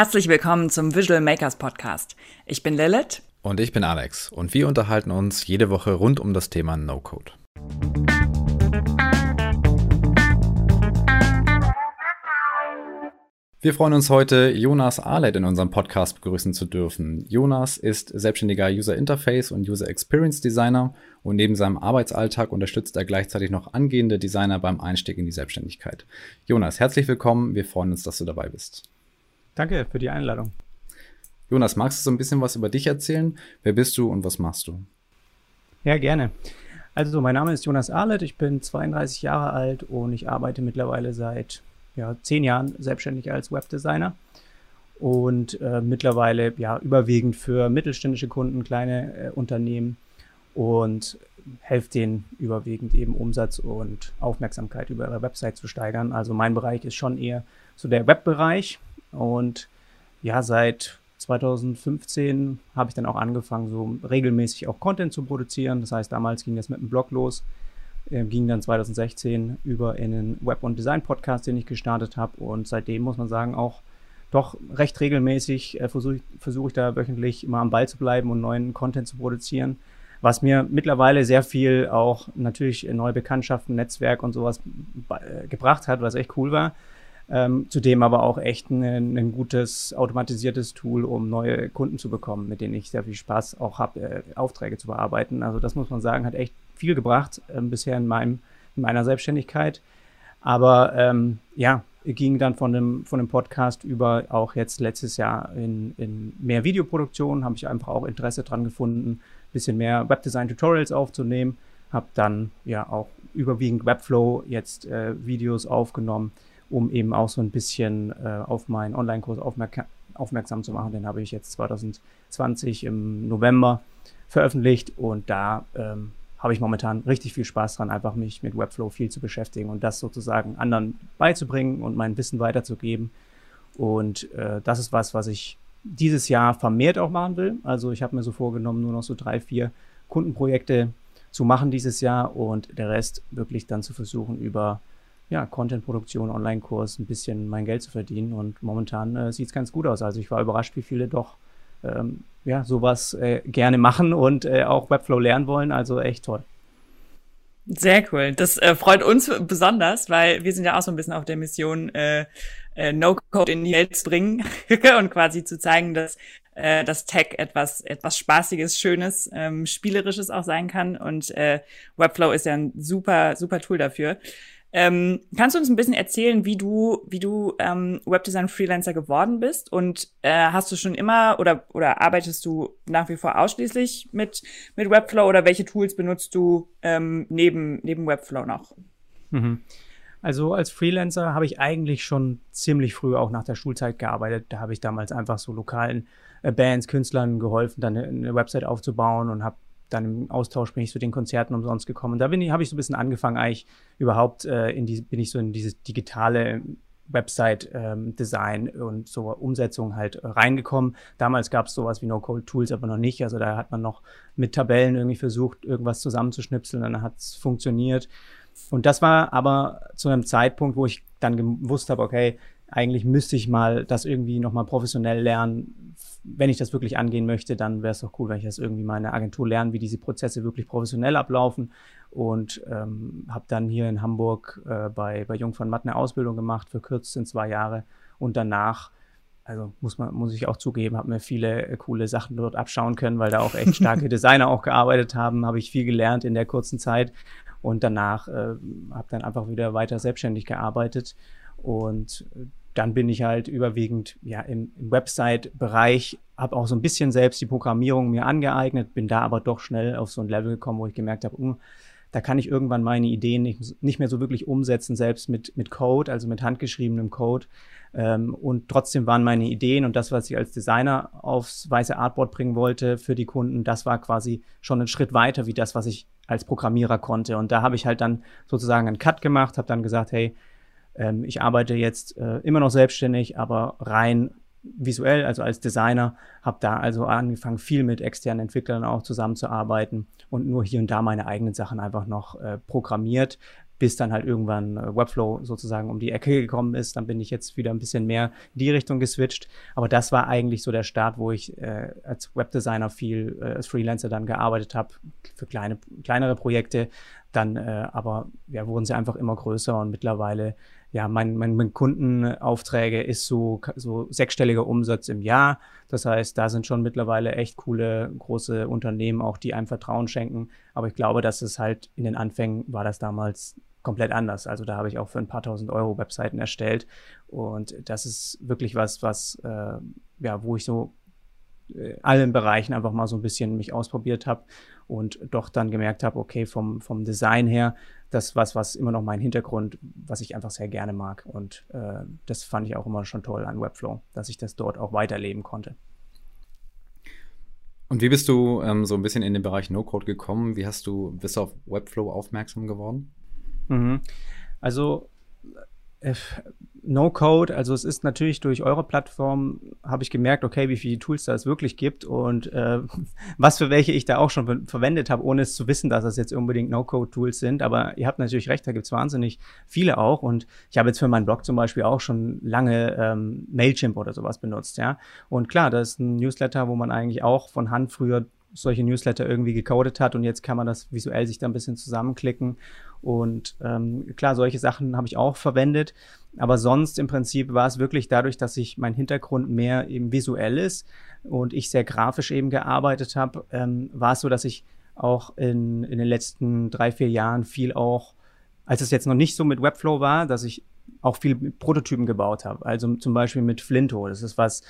Herzlich willkommen zum Visual Makers Podcast. Ich bin Lilith. Und ich bin Alex. Und wir unterhalten uns jede Woche rund um das Thema No-Code. Wir freuen uns heute, Jonas Arlet in unserem Podcast begrüßen zu dürfen. Jonas ist selbstständiger User Interface und User Experience Designer und neben seinem Arbeitsalltag unterstützt er gleichzeitig noch angehende Designer beim Einstieg in die Selbstständigkeit. Jonas, herzlich willkommen. Wir freuen uns, dass du dabei bist. Danke für die Einladung. Jonas, magst du so ein bisschen was über dich erzählen? Wer bist du und was machst du? Ja, gerne. Also, mein Name ist Jonas Arlet, ich bin 32 Jahre alt und ich arbeite mittlerweile seit ja, zehn Jahren selbstständig als Webdesigner und äh, mittlerweile ja überwiegend für mittelständische Kunden, kleine äh, Unternehmen und helfe denen überwiegend eben Umsatz und Aufmerksamkeit über ihre Website zu steigern. Also mein Bereich ist schon eher so der Webbereich und ja, seit 2015 habe ich dann auch angefangen, so regelmäßig auch Content zu produzieren. Das heißt, damals ging das mit dem Blog los, äh, ging dann 2016 über in den Web- und Design-Podcast, den ich gestartet habe. Und seitdem muss man sagen, auch doch recht regelmäßig äh, versuche versuch ich da wöchentlich immer am Ball zu bleiben und neuen Content zu produzieren. Was mir mittlerweile sehr viel auch natürlich neue Bekanntschaften, Netzwerk und sowas äh, gebracht hat, was echt cool war. Ähm, zudem aber auch echt ein, ein, gutes automatisiertes Tool, um neue Kunden zu bekommen, mit denen ich sehr viel Spaß auch habe, äh, Aufträge zu bearbeiten. Also das muss man sagen, hat echt viel gebracht äh, bisher in, meinem, in meiner Selbstständigkeit. Aber ähm, ja, ging dann von dem, von dem Podcast über auch jetzt letztes Jahr in, in mehr Videoproduktion, habe ich einfach auch Interesse dran gefunden, bisschen mehr Webdesign-Tutorials aufzunehmen, habe dann ja auch überwiegend Webflow jetzt äh, Videos aufgenommen um eben auch so ein bisschen äh, auf meinen Online-Kurs aufmerk aufmerksam zu machen. Den habe ich jetzt 2020 im November veröffentlicht und da ähm, habe ich momentan richtig viel Spaß dran, einfach mich mit Webflow viel zu beschäftigen und das sozusagen anderen beizubringen und mein Wissen weiterzugeben. Und äh, das ist was, was ich dieses Jahr vermehrt auch machen will. Also ich habe mir so vorgenommen, nur noch so drei, vier Kundenprojekte zu machen dieses Jahr und der Rest wirklich dann zu versuchen, über ja, Content-Produktion, Online-Kurs ein bisschen mein Geld zu verdienen. Und momentan äh, sieht es ganz gut aus. Also ich war überrascht, wie viele doch ähm, ja, sowas äh, gerne machen und äh, auch Webflow lernen wollen. Also echt toll. Sehr cool. Das äh, freut uns besonders, weil wir sind ja auch so ein bisschen auf der Mission, äh, äh, No-Code in die Welt zu bringen und quasi zu zeigen, dass äh, das Tech etwas etwas Spaßiges, Schönes, ähm, Spielerisches auch sein kann. Und äh, Webflow ist ja ein super super Tool dafür. Ähm, kannst du uns ein bisschen erzählen, wie du, wie du ähm, Webdesign-Freelancer geworden bist? Und äh, hast du schon immer oder, oder arbeitest du nach wie vor ausschließlich mit, mit Webflow oder welche Tools benutzt du ähm, neben, neben Webflow noch? Mhm. Also als Freelancer habe ich eigentlich schon ziemlich früh auch nach der Schulzeit gearbeitet. Da habe ich damals einfach so lokalen äh, Bands, Künstlern geholfen, dann eine, eine Website aufzubauen und habe dann im Austausch bin ich zu den Konzerten umsonst gekommen. Da bin ich, habe ich so ein bisschen angefangen, eigentlich überhaupt äh, in die, bin ich so in dieses digitale Website-Design ähm, und so Umsetzung halt äh, reingekommen. Damals gab es sowas wie No-Code-Tools, aber noch nicht. Also da hat man noch mit Tabellen irgendwie versucht, irgendwas zusammenzuschnipseln, dann hat es funktioniert. Und das war aber zu einem Zeitpunkt, wo ich dann gewusst habe, okay, eigentlich müsste ich mal das irgendwie nochmal professionell lernen. Wenn ich das wirklich angehen möchte, dann wäre es doch cool, wenn ich das irgendwie mal in der Agentur lerne, wie diese Prozesse wirklich professionell ablaufen. Und ähm, habe dann hier in Hamburg äh, bei, bei Jung von Matt eine Ausbildung gemacht, verkürzt in zwei Jahre. Und danach, also muss man, muss ich auch zugeben, habe mir viele äh, coole Sachen dort abschauen können, weil da auch echt starke Designer auch gearbeitet haben, habe ich viel gelernt in der kurzen Zeit. Und danach äh, habe dann einfach wieder weiter selbstständig gearbeitet. Und äh, dann bin ich halt überwiegend ja im, im Website-Bereich, habe auch so ein bisschen selbst die Programmierung mir angeeignet, bin da aber doch schnell auf so ein Level gekommen, wo ich gemerkt habe, um, da kann ich irgendwann meine Ideen nicht, nicht mehr so wirklich umsetzen, selbst mit, mit Code, also mit handgeschriebenem Code. Ähm, und trotzdem waren meine Ideen und das, was ich als Designer aufs weiße Artboard bringen wollte für die Kunden, das war quasi schon ein Schritt weiter wie das, was ich als Programmierer konnte. Und da habe ich halt dann sozusagen einen Cut gemacht, habe dann gesagt, hey, ähm, ich arbeite jetzt äh, immer noch selbstständig, aber rein visuell, also als Designer, habe da also angefangen, viel mit externen Entwicklern auch zusammenzuarbeiten und nur hier und da meine eigenen Sachen einfach noch äh, programmiert. bis dann halt irgendwann äh, Webflow sozusagen um die Ecke gekommen ist. Dann bin ich jetzt wieder ein bisschen mehr in die Richtung geswitcht. Aber das war eigentlich so der Start, wo ich äh, als Webdesigner viel äh, als Freelancer dann gearbeitet habe für kleine, kleinere Projekte. Dann äh, aber ja, wurden sie einfach immer größer und mittlerweile ja, mein, mein, mein Kundenaufträge ist so, so sechsstelliger Umsatz im Jahr. Das heißt, da sind schon mittlerweile echt coole, große Unternehmen auch, die einem Vertrauen schenken. Aber ich glaube, dass es halt in den Anfängen war das damals komplett anders. Also da habe ich auch für ein paar tausend Euro Webseiten erstellt. Und das ist wirklich was, was, äh, ja, wo ich so äh, allen Bereichen einfach mal so ein bisschen mich ausprobiert habe und doch dann gemerkt habe, okay, vom, vom Design her, das was, was immer noch mein Hintergrund, was ich einfach sehr gerne mag. Und äh, das fand ich auch immer schon toll an Webflow, dass ich das dort auch weiterleben konnte. Und wie bist du ähm, so ein bisschen in den Bereich No-Code gekommen? Wie hast du, bist du auf Webflow aufmerksam geworden? Mhm. Also No-Code, also es ist natürlich durch eure Plattform, habe ich gemerkt, okay, wie viele Tools da es wirklich gibt und äh, was für welche ich da auch schon ver verwendet habe, ohne es zu wissen, dass das jetzt unbedingt No-Code-Tools sind. Aber ihr habt natürlich recht, da gibt es wahnsinnig viele auch. Und ich habe jetzt für meinen Blog zum Beispiel auch schon lange ähm, Mailchimp oder sowas benutzt, ja. Und klar, das ist ein Newsletter, wo man eigentlich auch von Hand früher solche Newsletter irgendwie gecodet hat und jetzt kann man das visuell sich da ein bisschen zusammenklicken. Und ähm, klar, solche Sachen habe ich auch verwendet. Aber sonst im Prinzip war es wirklich dadurch, dass ich mein Hintergrund mehr eben visuell ist und ich sehr grafisch eben gearbeitet habe, ähm, war es so, dass ich auch in, in den letzten drei, vier Jahren viel auch, als es jetzt noch nicht so mit Webflow war, dass ich auch viel Prototypen gebaut habe. Also zum Beispiel mit Flinto. Das ist was,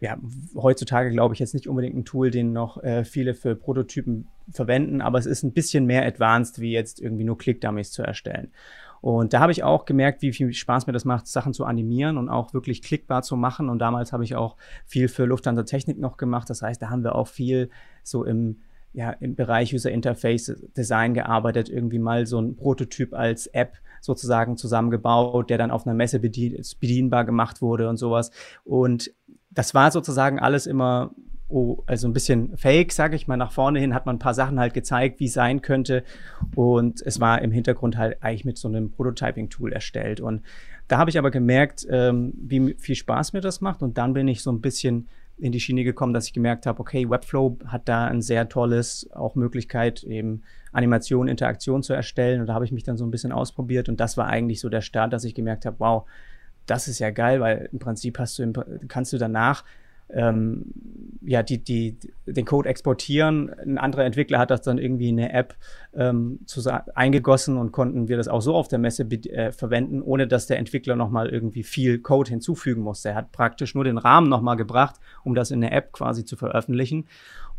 ja, heutzutage glaube ich jetzt nicht unbedingt ein Tool, den noch äh, viele für Prototypen verwenden, aber es ist ein bisschen mehr advanced, wie jetzt irgendwie nur Click-Dummies zu erstellen. Und da habe ich auch gemerkt, wie viel Spaß mir das macht, Sachen zu animieren und auch wirklich klickbar zu machen. Und damals habe ich auch viel für Lufthansa Technik noch gemacht. Das heißt, da haben wir auch viel so im ja, im Bereich User Interface Design gearbeitet, irgendwie mal so ein Prototyp als App sozusagen zusammengebaut, der dann auf einer Messe bedien bedienbar gemacht wurde und sowas. Und das war sozusagen alles immer oh, also ein bisschen fake, sage ich mal. Nach vorne hin hat man ein paar Sachen halt gezeigt, wie es sein könnte. Und es war im Hintergrund halt eigentlich mit so einem Prototyping-Tool erstellt. Und da habe ich aber gemerkt, ähm, wie viel Spaß mir das macht. Und dann bin ich so ein bisschen in die Schiene gekommen, dass ich gemerkt habe, okay, Webflow hat da ein sehr tolles, auch Möglichkeit, eben Animation, Interaktion zu erstellen. Und da habe ich mich dann so ein bisschen ausprobiert. Und das war eigentlich so der Start, dass ich gemerkt habe, wow, das ist ja geil, weil im Prinzip hast du, kannst du danach ähm, ja, die, die, den Code exportieren. Ein anderer Entwickler hat das dann irgendwie in eine App ähm, eingegossen und konnten wir das auch so auf der Messe äh, verwenden, ohne dass der Entwickler nochmal irgendwie viel Code hinzufügen musste. Er hat praktisch nur den Rahmen nochmal gebracht, um das in der App quasi zu veröffentlichen.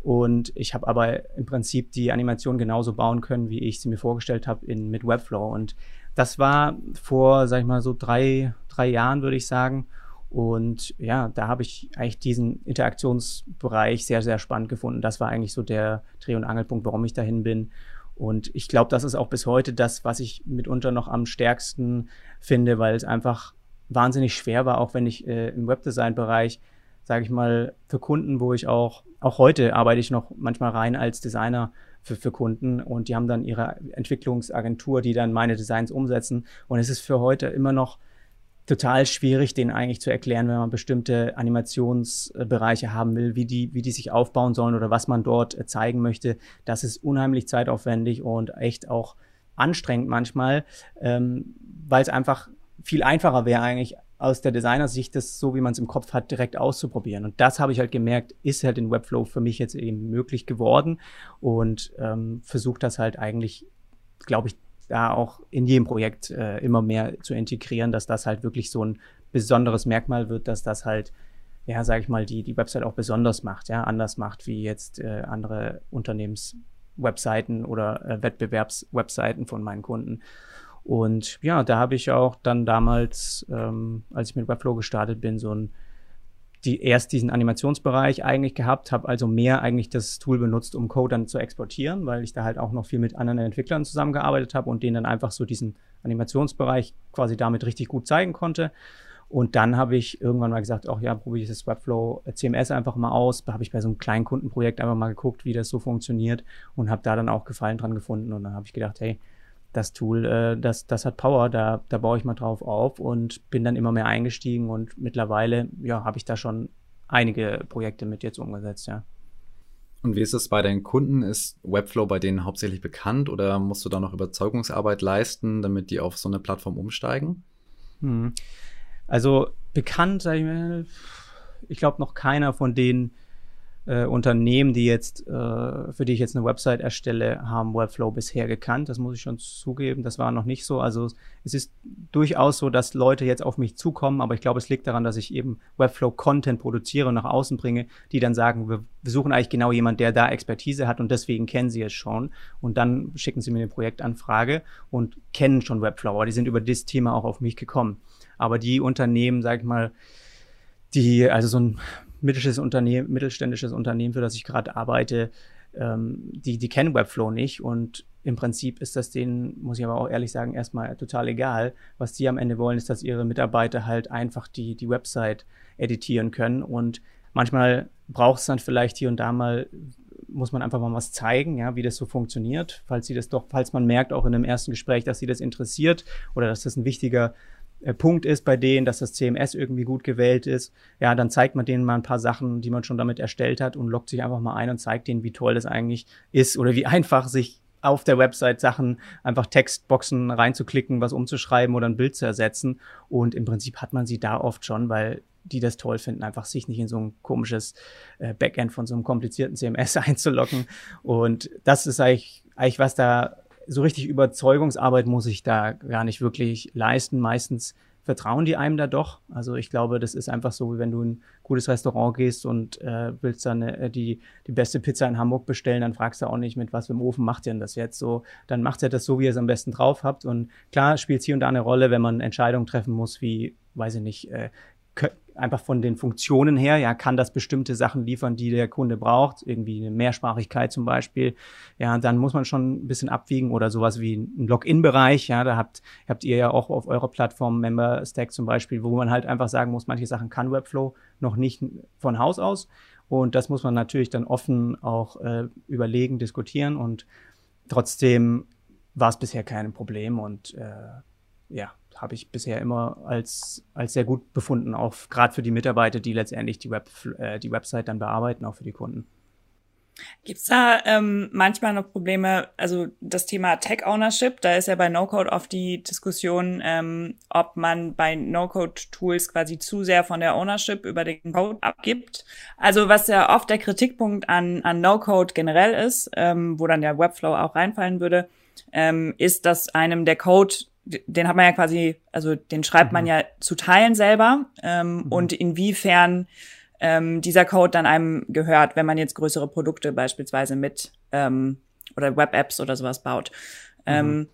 Und ich habe aber im Prinzip die Animation genauso bauen können, wie ich sie mir vorgestellt habe mit Webflow. Und das war vor, sag ich mal, so drei, drei Jahren, würde ich sagen. Und ja, da habe ich eigentlich diesen Interaktionsbereich sehr, sehr spannend gefunden. Das war eigentlich so der Dreh- und Angelpunkt, warum ich dahin bin. Und ich glaube, das ist auch bis heute das, was ich mitunter noch am stärksten finde, weil es einfach wahnsinnig schwer war, auch wenn ich äh, im Webdesign-Bereich, sage ich mal, für Kunden, wo ich auch, auch heute arbeite ich noch manchmal rein als Designer für, für Kunden und die haben dann ihre Entwicklungsagentur, die dann meine Designs umsetzen. Und es ist für heute immer noch total schwierig, den eigentlich zu erklären, wenn man bestimmte Animationsbereiche haben will, wie die, wie die sich aufbauen sollen oder was man dort zeigen möchte. Das ist unheimlich zeitaufwendig und echt auch anstrengend manchmal, ähm, weil es einfach viel einfacher wäre eigentlich aus der Designersicht, das so wie man es im Kopf hat, direkt auszuprobieren. Und das habe ich halt gemerkt, ist halt in Webflow für mich jetzt eben möglich geworden und ähm, versuche das halt eigentlich, glaube ich, da auch in jedem Projekt äh, immer mehr zu integrieren, dass das halt wirklich so ein besonderes Merkmal wird, dass das halt, ja, sage ich mal, die, die Website auch besonders macht, ja, anders macht wie jetzt äh, andere Unternehmenswebseiten oder äh, Wettbewerbswebseiten von meinen Kunden. Und ja, da habe ich auch dann damals, ähm, als ich mit Webflow gestartet bin, so ein die erst diesen Animationsbereich eigentlich gehabt, habe also mehr eigentlich das Tool benutzt, um Code dann zu exportieren, weil ich da halt auch noch viel mit anderen Entwicklern zusammengearbeitet habe und denen dann einfach so diesen Animationsbereich quasi damit richtig gut zeigen konnte. Und dann habe ich irgendwann mal gesagt, auch ja, probiere ich das Webflow CMS einfach mal aus. Da habe ich bei so einem kleinen Kundenprojekt einfach mal geguckt, wie das so funktioniert und habe da dann auch Gefallen dran gefunden. Und dann habe ich gedacht, hey, das Tool, äh, das, das hat Power, da, da baue ich mal drauf auf und bin dann immer mehr eingestiegen und mittlerweile, ja, habe ich da schon einige Projekte mit jetzt umgesetzt, ja. Und wie ist es bei deinen Kunden? Ist Webflow bei denen hauptsächlich bekannt oder musst du da noch Überzeugungsarbeit leisten, damit die auf so eine Plattform umsteigen? Hm. Also bekannt, sag ich mal, ich glaube noch keiner von denen, äh, Unternehmen, die jetzt, äh, für die ich jetzt eine Website erstelle, haben Webflow bisher gekannt. Das muss ich schon zugeben. Das war noch nicht so. Also es ist durchaus so, dass Leute jetzt auf mich zukommen, aber ich glaube, es liegt daran, dass ich eben Webflow-Content produziere und nach außen bringe, die dann sagen, wir, wir suchen eigentlich genau jemand, der da Expertise hat und deswegen kennen sie es schon. Und dann schicken sie mir eine Projektanfrage und kennen schon Webflow. Aber die sind über das Thema auch auf mich gekommen. Aber die Unternehmen, sag ich mal, die, also so ein mittelständisches Unternehmen, mittelständisches Unternehmen, für das ich gerade arbeite, ähm, die, die kennen Webflow nicht und im Prinzip ist das denen, muss ich aber auch ehrlich sagen, erstmal total egal. Was die am Ende wollen, ist, dass ihre Mitarbeiter halt einfach die, die Website editieren können und manchmal braucht es dann vielleicht hier und da mal muss man einfach mal was zeigen, ja, wie das so funktioniert, falls sie das doch, falls man merkt auch in einem ersten Gespräch, dass sie das interessiert oder dass das ein wichtiger Punkt ist bei denen, dass das CMS irgendwie gut gewählt ist, ja, dann zeigt man denen mal ein paar Sachen, die man schon damit erstellt hat und lockt sich einfach mal ein und zeigt denen, wie toll das eigentlich ist oder wie einfach sich auf der Website Sachen einfach Textboxen reinzuklicken, was umzuschreiben oder ein Bild zu ersetzen. Und im Prinzip hat man sie da oft schon, weil die das toll finden, einfach sich nicht in so ein komisches äh, Backend von so einem komplizierten CMS einzulocken. Und das ist eigentlich, eigentlich was da so richtig Überzeugungsarbeit muss ich da gar nicht wirklich leisten. Meistens vertrauen die einem da doch. Also ich glaube, das ist einfach so, wie wenn du in ein gutes Restaurant gehst und äh, willst dann äh, die, die beste Pizza in Hamburg bestellen, dann fragst du auch nicht, mit was für Ofen macht ihr denn das jetzt so. Dann macht ihr das so, wie ihr es am besten drauf habt. Und klar spielt es hier und da eine Rolle, wenn man Entscheidungen treffen muss, wie, weiß ich nicht, äh, einfach von den Funktionen her, ja, kann das bestimmte Sachen liefern, die der Kunde braucht, irgendwie eine Mehrsprachigkeit zum Beispiel, ja, dann muss man schon ein bisschen abwiegen oder sowas wie ein Login-Bereich, ja, da habt, habt ihr ja auch auf eurer Plattform Member Stack zum Beispiel, wo man halt einfach sagen muss, manche Sachen kann Webflow noch nicht von Haus aus und das muss man natürlich dann offen auch äh, überlegen, diskutieren und trotzdem war es bisher kein Problem und äh, ja, habe ich bisher immer als, als sehr gut befunden, auch gerade für die Mitarbeiter, die letztendlich die, Web, äh, die Website dann bearbeiten, auch für die Kunden. Gibt's da ähm, manchmal noch Probleme, also das Thema Tech-Ownership, da ist ja bei No-Code oft die Diskussion, ähm, ob man bei No-Code-Tools quasi zu sehr von der Ownership über den Code abgibt. Also was ja oft der Kritikpunkt an, an No-Code generell ist, ähm, wo dann der Webflow auch reinfallen würde, ähm, ist, dass einem der Code den hat man ja quasi, also den schreibt mhm. man ja zu Teilen selber ähm, mhm. und inwiefern ähm, dieser Code dann einem gehört, wenn man jetzt größere Produkte beispielsweise mit ähm, oder Web-Apps oder sowas baut. Mhm. Ähm,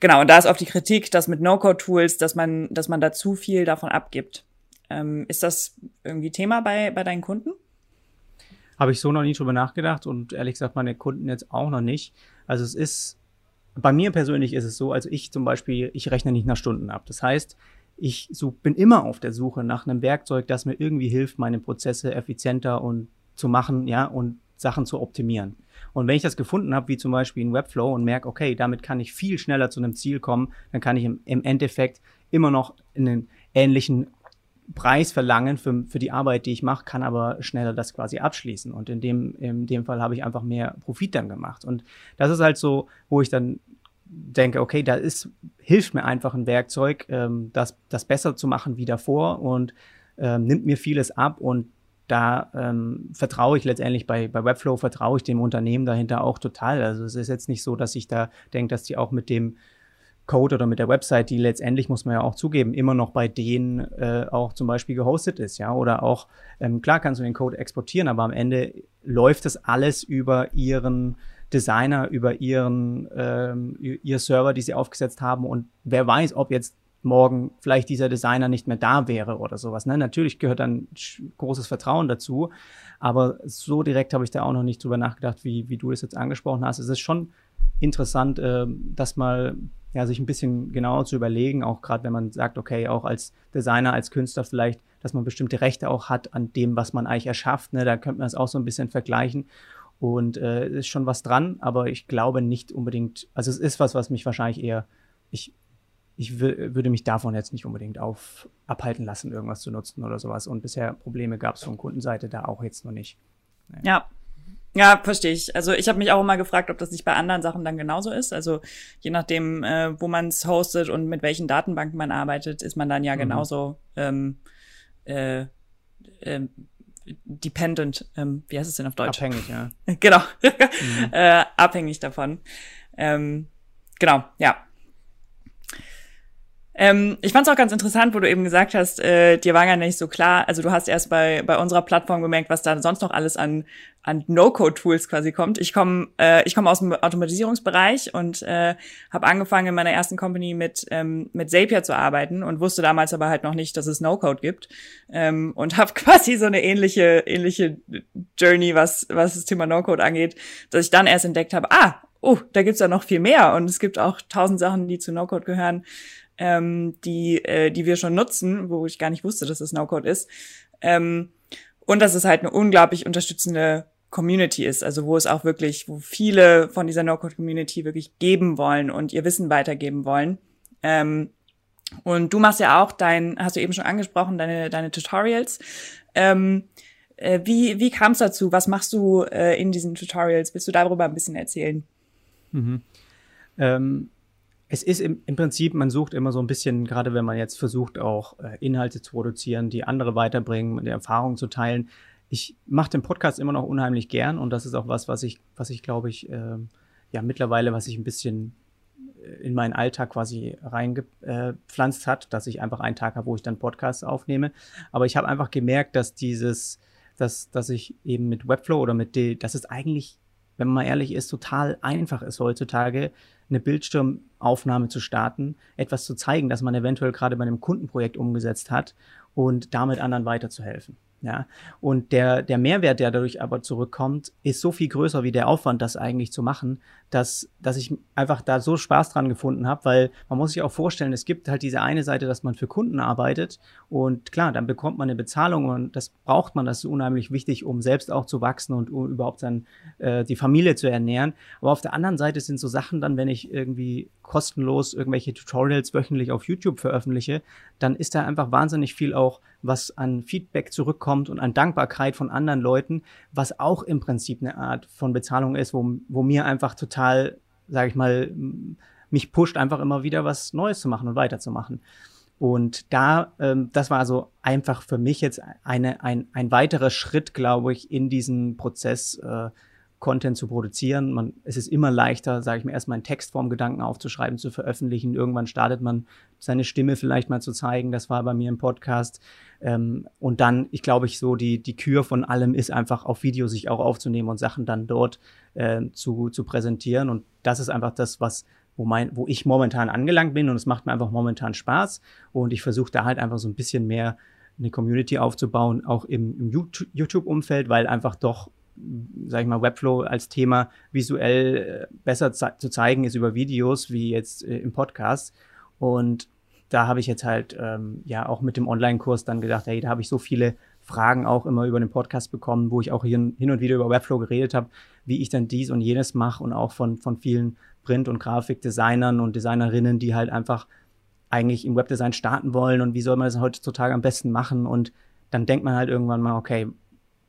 genau, und da ist oft die Kritik, dass mit No-Code-Tools, dass man, dass man da zu viel davon abgibt. Ähm, ist das irgendwie Thema bei, bei deinen Kunden? Habe ich so noch nie drüber nachgedacht und ehrlich gesagt meine Kunden jetzt auch noch nicht. Also es ist bei mir persönlich ist es so, also ich zum Beispiel, ich rechne nicht nach Stunden ab. Das heißt, ich so, bin immer auf der Suche nach einem Werkzeug, das mir irgendwie hilft, meine Prozesse effizienter und zu machen, ja, und Sachen zu optimieren. Und wenn ich das gefunden habe, wie zum Beispiel in Webflow und merke, okay, damit kann ich viel schneller zu einem Ziel kommen, dann kann ich im, im Endeffekt immer noch einen ähnlichen Preis verlangen für, für die Arbeit, die ich mache, kann aber schneller das quasi abschließen. Und in dem, in dem Fall habe ich einfach mehr Profit dann gemacht. Und das ist halt so, wo ich dann denke, okay, da ist, hilft mir einfach ein Werkzeug, ähm, das, das besser zu machen wie davor und ähm, nimmt mir vieles ab und da ähm, vertraue ich letztendlich bei, bei Webflow, vertraue ich dem Unternehmen dahinter auch total. Also es ist jetzt nicht so, dass ich da denke, dass die auch mit dem Code oder mit der Website, die letztendlich, muss man ja auch zugeben, immer noch bei denen äh, auch zum Beispiel gehostet ist, ja, oder auch, ähm, klar kannst du den Code exportieren, aber am Ende läuft das alles über ihren Designer, über ihren, ähm, ihr Server, die sie aufgesetzt haben und wer weiß, ob jetzt morgen vielleicht dieser Designer nicht mehr da wäre oder sowas. Ne? Natürlich gehört dann großes Vertrauen dazu, aber so direkt habe ich da auch noch nicht drüber nachgedacht, wie, wie du das jetzt angesprochen hast. Es ist schon interessant, äh, das mal ja, sich ein bisschen genauer zu überlegen, auch gerade wenn man sagt, okay, auch als Designer, als Künstler vielleicht, dass man bestimmte Rechte auch hat an dem, was man eigentlich erschafft. Ne? Da könnte man es auch so ein bisschen vergleichen. Und äh, ist schon was dran, aber ich glaube nicht unbedingt, also es ist was, was mich wahrscheinlich eher, ich, ich würde mich davon jetzt nicht unbedingt auf abhalten lassen, irgendwas zu nutzen oder sowas. Und bisher Probleme gab es von Kundenseite da auch jetzt noch nicht. Naja. Ja, ja, verstehe ich. Also ich habe mich auch immer gefragt, ob das nicht bei anderen Sachen dann genauso ist. Also je nachdem, äh, wo man es hostet und mit welchen Datenbanken man arbeitet, ist man dann ja mhm. genauso ähm, äh, äh, dependent. Ähm, wie heißt es denn auf Deutsch? Abhängig, ja. genau. mhm. äh, abhängig davon. Ähm, genau, ja. Ähm, ich fand es auch ganz interessant, wo du eben gesagt hast, äh, dir war ja nicht so klar, also du hast erst bei, bei unserer Plattform gemerkt, was da sonst noch alles an, an No-Code-Tools quasi kommt. Ich komme äh, ich komm aus dem Automatisierungsbereich und äh, habe angefangen in meiner ersten Company mit, ähm, mit Zapier zu arbeiten und wusste damals aber halt noch nicht, dass es No-Code gibt ähm, und habe quasi so eine ähnliche, ähnliche Journey, was, was das Thema No-Code angeht, dass ich dann erst entdeckt habe, ah, oh, da gibt's ja noch viel mehr und es gibt auch tausend Sachen, die zu No-Code gehören ähm, die, äh, die wir schon nutzen, wo ich gar nicht wusste, dass es No-Code ist. Ähm, und dass es halt eine unglaublich unterstützende Community ist, also wo es auch wirklich, wo viele von dieser No-Code-Community wirklich geben wollen und ihr Wissen weitergeben wollen. Ähm, und du machst ja auch dein, hast du eben schon angesprochen, deine, deine Tutorials. Ähm, äh, wie wie kam es dazu? Was machst du äh, in diesen Tutorials? Willst du darüber ein bisschen erzählen? Mhm. Ähm, es ist im, im, Prinzip, man sucht immer so ein bisschen, gerade wenn man jetzt versucht, auch äh, Inhalte zu produzieren, die andere weiterbringen, die Erfahrungen zu teilen. Ich mache den Podcast immer noch unheimlich gern und das ist auch was, was ich, was ich glaube ich, äh, ja mittlerweile, was ich ein bisschen äh, in meinen Alltag quasi reingepflanzt hat, dass ich einfach einen Tag habe, wo ich dann Podcasts aufnehme. Aber ich habe einfach gemerkt, dass dieses, dass, dass ich eben mit Webflow oder mit, D, dass es eigentlich, wenn man mal ehrlich ist, total einfach ist heutzutage, eine Bildschirmaufnahme zu starten, etwas zu zeigen, das man eventuell gerade bei einem Kundenprojekt umgesetzt hat und damit anderen weiterzuhelfen. Ja, und der, der Mehrwert, der dadurch aber zurückkommt, ist so viel größer wie der Aufwand, das eigentlich zu machen, dass, dass ich einfach da so Spaß dran gefunden habe, weil man muss sich auch vorstellen, es gibt halt diese eine Seite, dass man für Kunden arbeitet und klar, dann bekommt man eine Bezahlung und das braucht man, das ist unheimlich wichtig, um selbst auch zu wachsen und um überhaupt dann äh, die Familie zu ernähren. Aber auf der anderen Seite sind so Sachen dann, wenn ich irgendwie kostenlos irgendwelche Tutorials wöchentlich auf YouTube veröffentliche, dann ist da einfach wahnsinnig viel auch was an Feedback zurückkommt und an Dankbarkeit von anderen Leuten, was auch im Prinzip eine Art von Bezahlung ist, wo, wo mir einfach total, sage ich mal, mich pusht, einfach immer wieder was Neues zu machen und weiterzumachen. Und da, ähm, das war also einfach für mich jetzt eine, ein, ein weiterer Schritt, glaube ich, in diesem Prozess, äh, Content zu produzieren. Man, es ist immer leichter, sage ich mir, erstmal in Textform Gedanken aufzuschreiben, zu veröffentlichen. Irgendwann startet man seine Stimme vielleicht mal zu zeigen. Das war bei mir im Podcast. Ähm, und dann, ich glaube, ich so die, die Kür von allem ist einfach auf Video sich auch aufzunehmen und Sachen dann dort äh, zu, zu präsentieren. Und das ist einfach das, was wo, mein, wo ich momentan angelangt bin und es macht mir einfach momentan Spaß. Und ich versuche da halt einfach so ein bisschen mehr eine Community aufzubauen, auch im, im YouTube-Umfeld, weil einfach doch sag ich mal, Webflow als Thema visuell äh, besser zu zeigen ist über Videos wie jetzt äh, im Podcast. Und da habe ich jetzt halt ähm, ja auch mit dem Online-Kurs dann gedacht, hey, da habe ich so viele Fragen auch immer über den Podcast bekommen, wo ich auch hier, hin und wieder über Webflow geredet habe, wie ich dann dies und jenes mache und auch von, von vielen Print- und Grafikdesignern und Designerinnen, die halt einfach eigentlich im Webdesign starten wollen und wie soll man das heutzutage am besten machen und dann denkt man halt irgendwann mal, okay,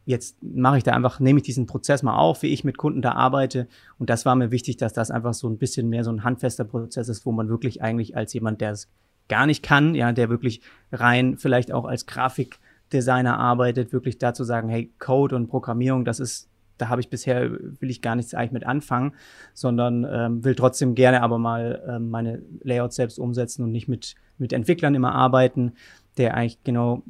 jetzt mache ich da einfach, nehme ich diesen Prozess mal auf, wie ich mit Kunden da arbeite. Und das war mir wichtig, dass das einfach so ein bisschen mehr so ein handfester Prozess ist, wo man wirklich eigentlich als jemand, der es gar nicht kann, ja, der wirklich rein vielleicht auch als Grafikdesigner arbeitet, wirklich dazu sagen, hey, Code und Programmierung, das ist, da habe ich bisher, will ich gar nichts eigentlich mit anfangen, sondern ähm, will trotzdem gerne aber mal ähm, meine Layouts selbst umsetzen und nicht mit, mit Entwicklern immer arbeiten, der eigentlich genau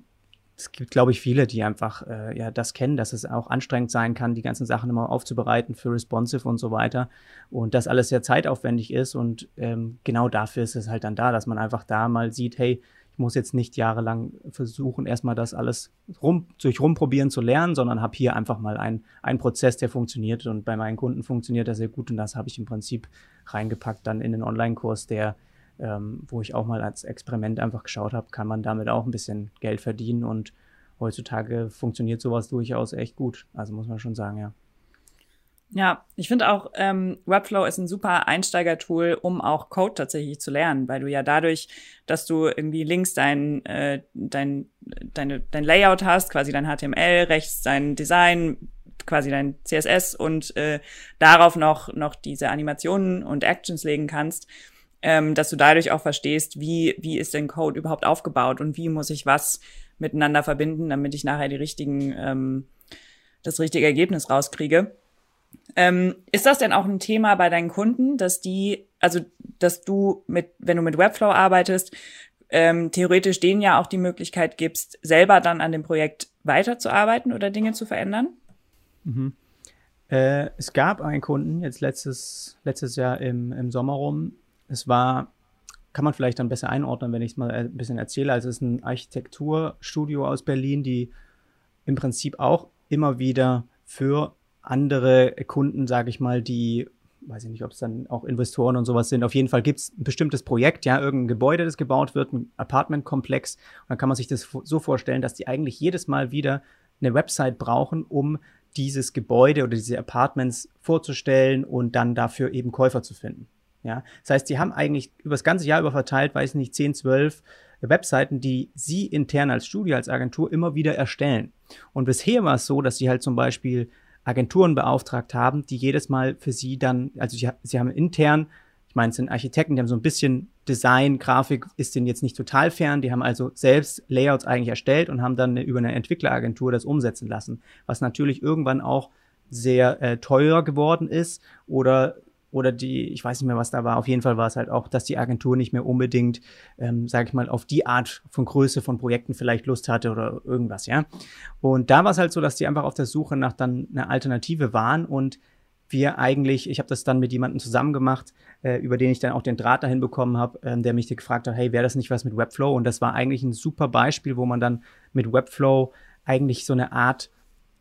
es gibt, glaube ich, viele, die einfach äh, ja das kennen, dass es auch anstrengend sein kann, die ganzen Sachen immer aufzubereiten für responsive und so weiter. Und das alles sehr zeitaufwendig ist. Und ähm, genau dafür ist es halt dann da, dass man einfach da mal sieht, hey, ich muss jetzt nicht jahrelang versuchen, erstmal das alles rum, durch rumprobieren zu lernen, sondern habe hier einfach mal einen Prozess, der funktioniert. Und bei meinen Kunden funktioniert er sehr gut. Und das habe ich im Prinzip reingepackt dann in den Online-Kurs, der ähm, wo ich auch mal als Experiment einfach geschaut habe, kann man damit auch ein bisschen Geld verdienen und heutzutage funktioniert sowas durchaus echt gut. Also muss man schon sagen, ja. Ja, ich finde auch, ähm, Webflow ist ein super Einsteigertool, um auch Code tatsächlich zu lernen, weil du ja dadurch, dass du irgendwie links dein, äh, dein, deine, dein Layout hast, quasi dein HTML, rechts dein Design, quasi dein CSS und äh, darauf noch, noch diese Animationen und Actions legen kannst, ähm, dass du dadurch auch verstehst, wie, wie ist denn Code überhaupt aufgebaut und wie muss ich was miteinander verbinden, damit ich nachher die richtigen, ähm, das richtige Ergebnis rauskriege. Ähm, ist das denn auch ein Thema bei deinen Kunden, dass die, also dass du mit, wenn du mit Webflow arbeitest, ähm, theoretisch denen ja auch die Möglichkeit gibst, selber dann an dem Projekt weiterzuarbeiten oder Dinge zu verändern? Mhm. Äh, es gab einen Kunden jetzt letztes, letztes Jahr im, im Sommer rum. Es war, kann man vielleicht dann besser einordnen, wenn ich es mal ein bisschen erzähle. Also es ist ein Architekturstudio aus Berlin, die im Prinzip auch immer wieder für andere Kunden, sage ich mal, die, weiß ich nicht, ob es dann auch Investoren und sowas sind. Auf jeden Fall gibt es ein bestimmtes Projekt, ja, irgendein Gebäude, das gebaut wird, ein Apartmentkomplex. Und dann kann man sich das so vorstellen, dass die eigentlich jedes Mal wieder eine Website brauchen, um dieses Gebäude oder diese Apartments vorzustellen und dann dafür eben Käufer zu finden. Ja, das heißt, die haben eigentlich über das ganze Jahr über verteilt, weiß nicht, 10, 12 Webseiten, die sie intern als Studio, als Agentur immer wieder erstellen. Und bisher war es so, dass sie halt zum Beispiel Agenturen beauftragt haben, die jedes Mal für sie dann, also sie, sie haben intern, ich meine, es sind Architekten, die haben so ein bisschen Design, Grafik ist denen jetzt nicht total fern, die haben also selbst Layouts eigentlich erstellt und haben dann eine, über eine Entwickleragentur das umsetzen lassen, was natürlich irgendwann auch sehr äh, teuer geworden ist oder oder die, ich weiß nicht mehr, was da war. Auf jeden Fall war es halt auch, dass die Agentur nicht mehr unbedingt, ähm, sage ich mal, auf die Art von Größe von Projekten vielleicht Lust hatte oder irgendwas, ja. Und da war es halt so, dass die einfach auf der Suche nach dann einer Alternative waren und wir eigentlich, ich habe das dann mit jemandem zusammen gemacht, äh, über den ich dann auch den Draht dahin bekommen habe, ähm, der mich gefragt hat, hey, wäre das nicht was mit Webflow? Und das war eigentlich ein super Beispiel, wo man dann mit Webflow eigentlich so eine Art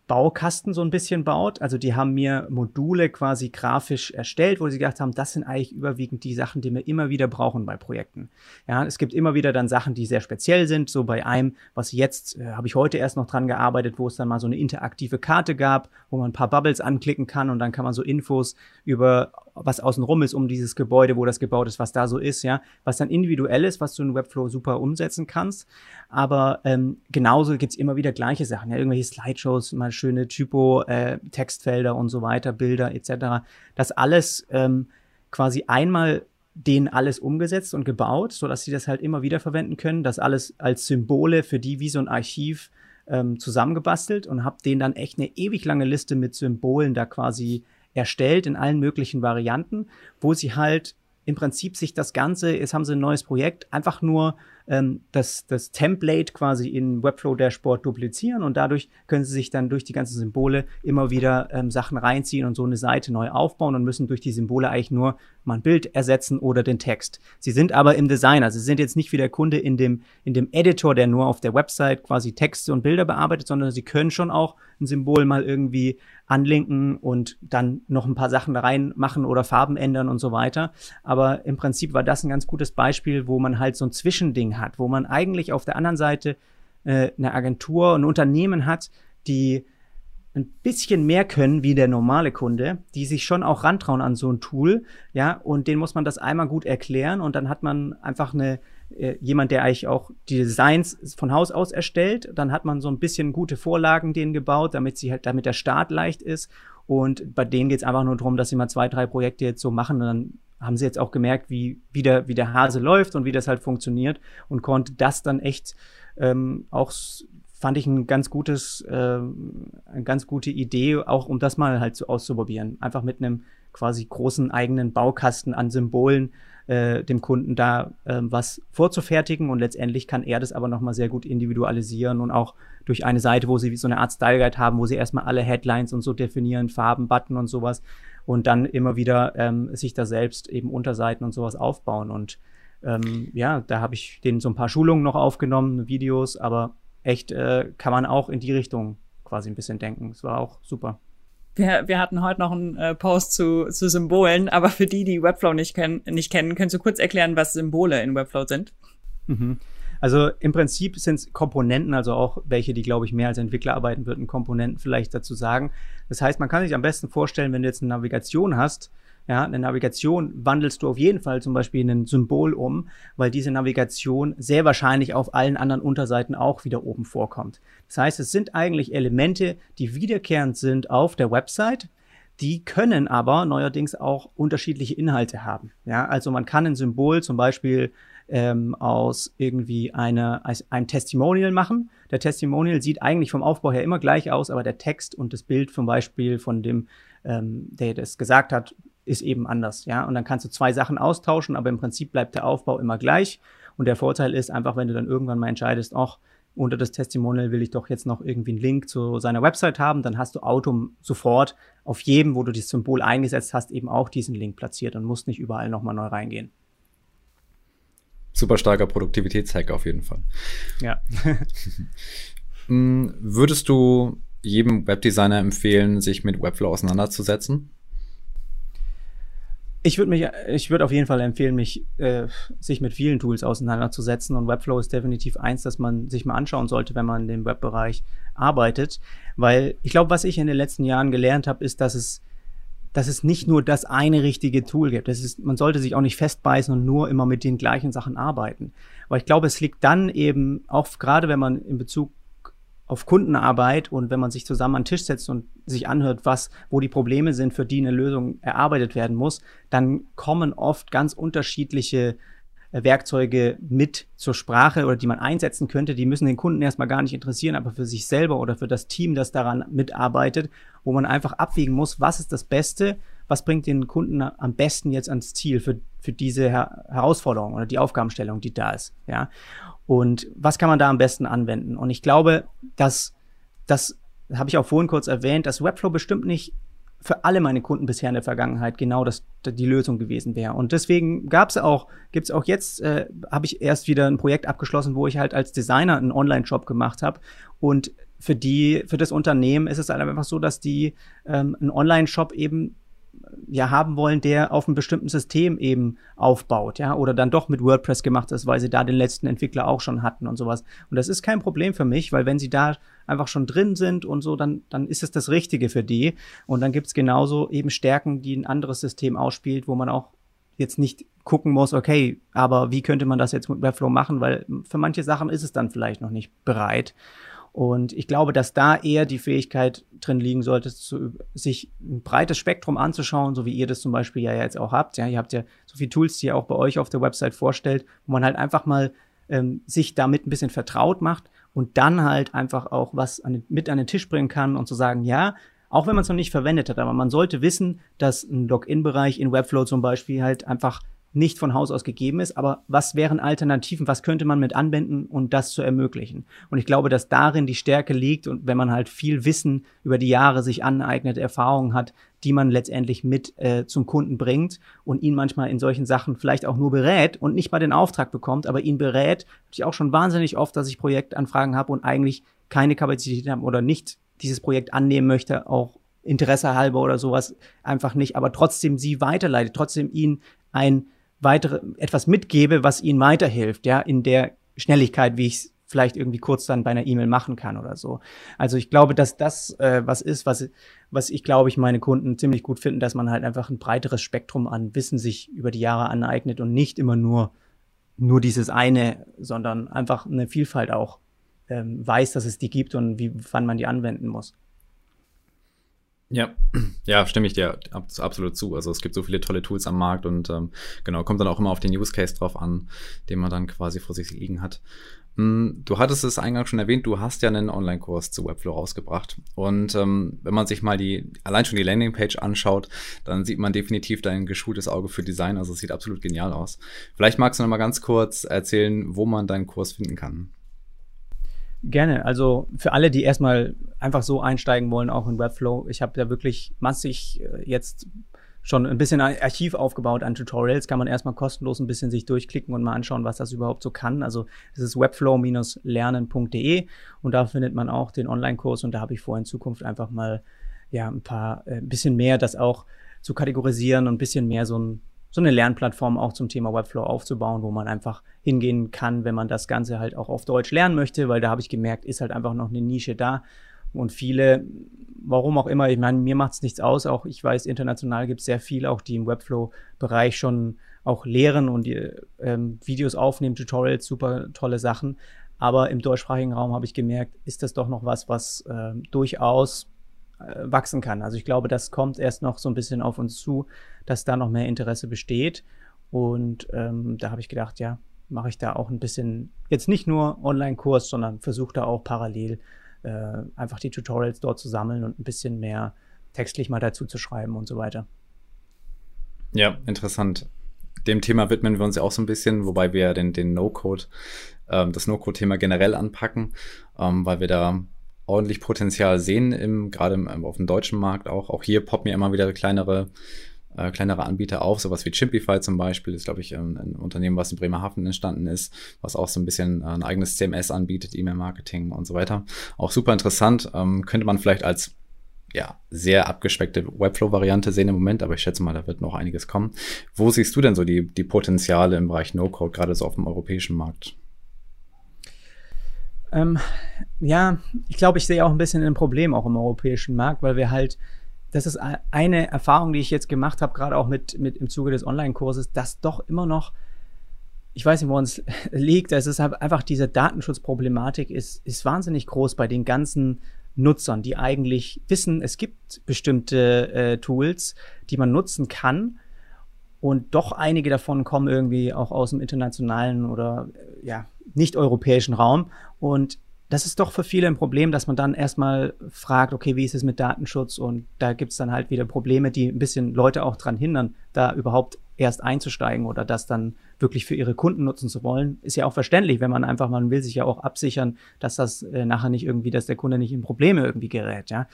Baukasten so ein bisschen baut. Also die haben mir Module quasi grafisch erstellt, wo sie gedacht haben, das sind eigentlich überwiegend die Sachen, die wir immer wieder brauchen bei Projekten. Ja, es gibt immer wieder dann Sachen, die sehr speziell sind. So bei einem, was jetzt, äh, habe ich heute erst noch dran gearbeitet, wo es dann mal so eine interaktive Karte gab, wo man ein paar Bubbles anklicken kann und dann kann man so Infos über was außenrum ist um dieses Gebäude, wo das gebaut ist, was da so ist, ja, was dann individuell ist, was du in Webflow super umsetzen kannst. Aber ähm, genauso gibt's immer wieder gleiche Sachen, ja, irgendwelche Slideshows, mal schöne Typo, äh, Textfelder und so weiter, Bilder etc. Das alles ähm, quasi einmal denen alles umgesetzt und gebaut, so dass sie das halt immer wieder verwenden können. Das alles als Symbole für die wie so ein Archiv ähm, zusammengebastelt und habe denen dann echt eine ewig lange Liste mit Symbolen da quasi erstellt in allen möglichen Varianten, wo sie halt im Prinzip sich das Ganze, jetzt haben sie ein neues Projekt, einfach nur ähm, das, das Template quasi in Webflow Dashboard duplizieren und dadurch können sie sich dann durch die ganzen Symbole immer wieder ähm, Sachen reinziehen und so eine Seite neu aufbauen und müssen durch die Symbole eigentlich nur mal ein Bild ersetzen oder den Text. Sie sind aber im Designer, sie sind jetzt nicht wie der Kunde in dem, in dem Editor, der nur auf der Website quasi Texte und Bilder bearbeitet, sondern sie können schon auch ein Symbol mal irgendwie anlinken und dann noch ein paar Sachen reinmachen oder Farben ändern und so weiter. Aber im Prinzip war das ein ganz gutes Beispiel, wo man halt so ein Zwischending hat, wo man eigentlich auf der anderen Seite äh, eine Agentur, ein Unternehmen hat, die ein bisschen mehr können wie der normale Kunde, die sich schon auch rantrauen an so ein Tool, ja, und den muss man das einmal gut erklären und dann hat man einfach eine äh, jemand, der eigentlich auch die Designs von Haus aus erstellt, dann hat man so ein bisschen gute Vorlagen denen gebaut, damit sie halt, damit der Start leicht ist und bei denen geht es einfach nur darum, dass sie mal zwei, drei Projekte jetzt so machen und dann haben sie jetzt auch gemerkt, wie, wie, der, wie der Hase läuft und wie das halt funktioniert und konnte das dann echt ähm, auch fand ich ein ganz gutes, äh, eine ganz gute Idee, auch um das mal halt so auszuprobieren. Einfach mit einem quasi großen eigenen Baukasten an Symbolen äh, dem Kunden da äh, was vorzufertigen und letztendlich kann er das aber nochmal sehr gut individualisieren und auch durch eine Seite, wo sie so eine Art Style Guide haben, wo sie erstmal alle Headlines und so definieren, Farben, Button und sowas und dann immer wieder ähm, sich da selbst eben Unterseiten und sowas aufbauen. Und ähm, ja, da habe ich denen so ein paar Schulungen noch aufgenommen, Videos, aber echt äh, kann man auch in die Richtung quasi ein bisschen denken. Es war auch super. Wir, wir hatten heute noch einen äh, Post zu, zu Symbolen, aber für die, die Webflow nicht, kennen, nicht kennen, könntest du kurz erklären, was Symbole in Webflow sind? Mhm. Also im Prinzip sind es Komponenten, also auch welche, die, glaube ich, mehr als Entwickler arbeiten würden, Komponenten vielleicht dazu sagen. Das heißt, man kann sich am besten vorstellen, wenn du jetzt eine Navigation hast, ja, eine Navigation wandelst du auf jeden Fall zum Beispiel in ein Symbol um, weil diese Navigation sehr wahrscheinlich auf allen anderen Unterseiten auch wieder oben vorkommt. Das heißt, es sind eigentlich Elemente, die wiederkehrend sind auf der Website, die können aber neuerdings auch unterschiedliche Inhalte haben. Ja, also man kann ein Symbol zum Beispiel ähm, aus irgendwie einer, einem Testimonial machen. Der Testimonial sieht eigentlich vom Aufbau her immer gleich aus, aber der Text und das Bild zum Beispiel von dem, ähm, der das gesagt hat, ist eben anders. Ja, und dann kannst du zwei Sachen austauschen, aber im Prinzip bleibt der Aufbau immer gleich. Und der Vorteil ist einfach, wenn du dann irgendwann mal entscheidest, ach, unter das Testimonial will ich doch jetzt noch irgendwie einen Link zu seiner Website haben, dann hast du Auto sofort auf jedem, wo du das Symbol eingesetzt hast, eben auch diesen Link platziert und musst nicht überall nochmal neu reingehen. Super starker Produktivitätshack auf jeden Fall. Ja. Hm, würdest du jedem Webdesigner empfehlen, sich mit Webflow auseinanderzusetzen? Ich würde mich, ich würde auf jeden Fall empfehlen, mich äh, sich mit vielen Tools auseinanderzusetzen und Webflow ist definitiv eins, das man sich mal anschauen sollte, wenn man in dem Webbereich arbeitet, weil ich glaube, was ich in den letzten Jahren gelernt habe, ist, dass es dass es nicht nur das eine richtige Tool gibt. Das ist, man sollte sich auch nicht festbeißen und nur immer mit den gleichen Sachen arbeiten. Aber ich glaube, es liegt dann eben, auch gerade wenn man in Bezug auf Kundenarbeit und wenn man sich zusammen an den Tisch setzt und sich anhört, was, wo die Probleme sind, für die eine Lösung erarbeitet werden muss, dann kommen oft ganz unterschiedliche Werkzeuge mit zur Sprache oder die man einsetzen könnte. Die müssen den Kunden erstmal gar nicht interessieren, aber für sich selber oder für das Team, das daran mitarbeitet, wo man einfach abwägen muss, was ist das Beste, was bringt den Kunden am besten jetzt ans Ziel für, für diese Her Herausforderung oder die Aufgabenstellung, die da ist. Ja. Und was kann man da am besten anwenden? Und ich glaube, dass das habe ich auch vorhin kurz erwähnt, dass Webflow bestimmt nicht für alle meine Kunden bisher in der Vergangenheit genau das die Lösung gewesen wäre. Und deswegen gab es auch, gibt es auch jetzt, äh, habe ich erst wieder ein Projekt abgeschlossen, wo ich halt als Designer einen Online-Shop gemacht habe. Und für die, für das Unternehmen ist es halt einfach so, dass die ähm, einen Online-Shop eben ja haben wollen, der auf einem bestimmten System eben aufbaut, ja, oder dann doch mit WordPress gemacht ist, weil sie da den letzten Entwickler auch schon hatten und sowas. Und das ist kein Problem für mich, weil wenn sie da einfach schon drin sind und so, dann, dann ist es das Richtige für die. Und dann gibt's genauso eben Stärken, die ein anderes System ausspielt, wo man auch jetzt nicht gucken muss, okay, aber wie könnte man das jetzt mit Webflow machen, weil für manche Sachen ist es dann vielleicht noch nicht bereit. Und ich glaube, dass da eher die Fähigkeit drin liegen sollte, zu, sich ein breites Spektrum anzuschauen, so wie ihr das zum Beispiel ja jetzt auch habt. Ja, ihr habt ja so viele Tools, die ihr auch bei euch auf der Website vorstellt, wo man halt einfach mal ähm, sich damit ein bisschen vertraut macht und dann halt einfach auch was an mit an den Tisch bringen kann und zu sagen, ja, auch wenn man es noch nicht verwendet hat, aber man sollte wissen, dass ein Login-Bereich in Webflow zum Beispiel halt einfach nicht von Haus aus gegeben ist, aber was wären Alternativen, was könnte man mit anwenden um das zu ermöglichen? Und ich glaube, dass darin die Stärke liegt und wenn man halt viel Wissen über die Jahre sich aneignet, Erfahrungen hat, die man letztendlich mit äh, zum Kunden bringt und ihn manchmal in solchen Sachen vielleicht auch nur berät und nicht mal den Auftrag bekommt, aber ihn berät. Ich auch schon wahnsinnig oft, dass ich Projektanfragen habe und eigentlich keine Kapazität habe oder nicht dieses Projekt annehmen möchte, auch Interesse halber oder sowas einfach nicht, aber trotzdem sie weiterleitet, trotzdem ihn ein weitere, etwas mitgebe, was ihnen weiterhilft, ja, in der Schnelligkeit, wie ich es vielleicht irgendwie kurz dann bei einer E-Mail machen kann oder so. Also ich glaube, dass das äh, was ist, was, was ich glaube, ich meine Kunden ziemlich gut finden, dass man halt einfach ein breiteres Spektrum an Wissen sich über die Jahre aneignet und nicht immer nur, nur dieses eine, sondern einfach eine Vielfalt auch ähm, weiß, dass es die gibt und wie, wann man die anwenden muss. Ja, ja, stimme ich dir absolut zu. Also es gibt so viele tolle Tools am Markt und ähm, genau, kommt dann auch immer auf den Use Case drauf an, den man dann quasi vor sich liegen hat. Hm, du hattest es eingangs schon erwähnt, du hast ja einen Online-Kurs zu Webflow rausgebracht. Und ähm, wenn man sich mal die, allein schon die Landingpage anschaut, dann sieht man definitiv dein geschultes Auge für Design. Also es sieht absolut genial aus. Vielleicht magst du noch mal ganz kurz erzählen, wo man deinen Kurs finden kann. Gerne. Also für alle, die erstmal einfach so einsteigen wollen, auch in Webflow. Ich habe da wirklich massig äh, jetzt schon ein bisschen ein Archiv aufgebaut an Tutorials. Kann man erstmal kostenlos ein bisschen sich durchklicken und mal anschauen, was das überhaupt so kann. Also es ist webflow-lernen.de und da findet man auch den Online-Kurs und da habe ich vor, in Zukunft einfach mal ja ein paar, äh, ein bisschen mehr das auch zu kategorisieren und ein bisschen mehr so ein so eine Lernplattform auch zum Thema Webflow aufzubauen, wo man einfach hingehen kann, wenn man das Ganze halt auch auf Deutsch lernen möchte, weil da habe ich gemerkt, ist halt einfach noch eine Nische da. Und viele, warum auch immer, ich meine, mir macht es nichts aus. Auch ich weiß, international gibt es sehr viel, auch die im Webflow-Bereich schon auch lehren und die, ähm, Videos aufnehmen, Tutorials, super tolle Sachen. Aber im deutschsprachigen Raum habe ich gemerkt, ist das doch noch was, was äh, durchaus äh, wachsen kann. Also ich glaube, das kommt erst noch so ein bisschen auf uns zu, dass da noch mehr Interesse besteht. Und ähm, da habe ich gedacht, ja, mache ich da auch ein bisschen, jetzt nicht nur Online-Kurs, sondern versuche da auch parallel äh, einfach die Tutorials dort zu sammeln und ein bisschen mehr textlich mal dazu zu schreiben und so weiter. Ja, interessant. Dem Thema widmen wir uns ja auch so ein bisschen, wobei wir den, den No-Code, ähm, das No-Code-Thema generell anpacken, ähm, weil wir da ordentlich Potenzial sehen, im, gerade im, auf dem deutschen Markt auch. Auch hier poppen ja immer wieder kleinere, äh, kleinere Anbieter auf, sowas wie Chimpify zum Beispiel, ist, glaube ich, ein, ein, Unternehmen, was in Bremerhaven entstanden ist, was auch so ein bisschen äh, ein eigenes CMS anbietet, E-Mail-Marketing und so weiter. Auch super interessant. Ähm, könnte man vielleicht als ja, sehr abgespeckte Webflow-Variante sehen im Moment, aber ich schätze mal, da wird noch einiges kommen. Wo siehst du denn so die, die Potenziale im Bereich No-Code, gerade so auf dem europäischen Markt? Ähm, ja, ich glaube, ich sehe auch ein bisschen ein Problem auch im europäischen Markt, weil wir halt, das ist eine Erfahrung, die ich jetzt gemacht habe, gerade auch mit, mit im Zuge des Online-Kurses, dass doch immer noch, ich weiß nicht, wo uns liegt, es ist halt einfach diese Datenschutzproblematik ist, ist wahnsinnig groß bei den ganzen Nutzern, die eigentlich wissen, es gibt bestimmte äh, Tools, die man nutzen kann. Und doch einige davon kommen irgendwie auch aus dem internationalen oder äh, ja, nicht-europäischen Raum. Und das ist doch für viele ein Problem, dass man dann erstmal fragt, okay, wie ist es mit Datenschutz? Und da gibt es dann halt wieder Probleme, die ein bisschen Leute auch dran hindern, da überhaupt erst einzusteigen oder das dann wirklich für ihre Kunden nutzen zu wollen. Ist ja auch verständlich, wenn man einfach, man will sich ja auch absichern, dass das äh, nachher nicht irgendwie, dass der Kunde nicht in Probleme irgendwie gerät, ja.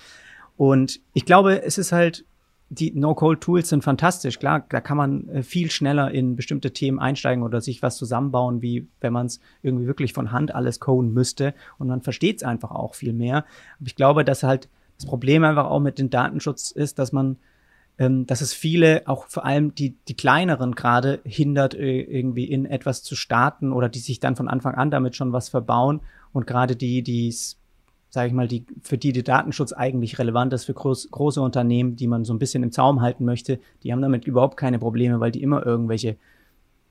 Und ich glaube, es ist halt die No-Code-Tools sind fantastisch. Klar, da kann man äh, viel schneller in bestimmte Themen einsteigen oder sich was zusammenbauen, wie wenn man es irgendwie wirklich von Hand alles coden müsste. Und man versteht es einfach auch viel mehr. Aber ich glaube, dass halt das Problem einfach auch mit dem Datenschutz ist, dass man, ähm, dass es viele, auch vor allem die, die kleineren gerade, hindert, äh, irgendwie in etwas zu starten oder die sich dann von Anfang an damit schon was verbauen. Und gerade die, die es sage ich mal, die, für die der Datenschutz eigentlich relevant ist, für groß, große Unternehmen, die man so ein bisschen im Zaum halten möchte, die haben damit überhaupt keine Probleme, weil die immer irgendwelche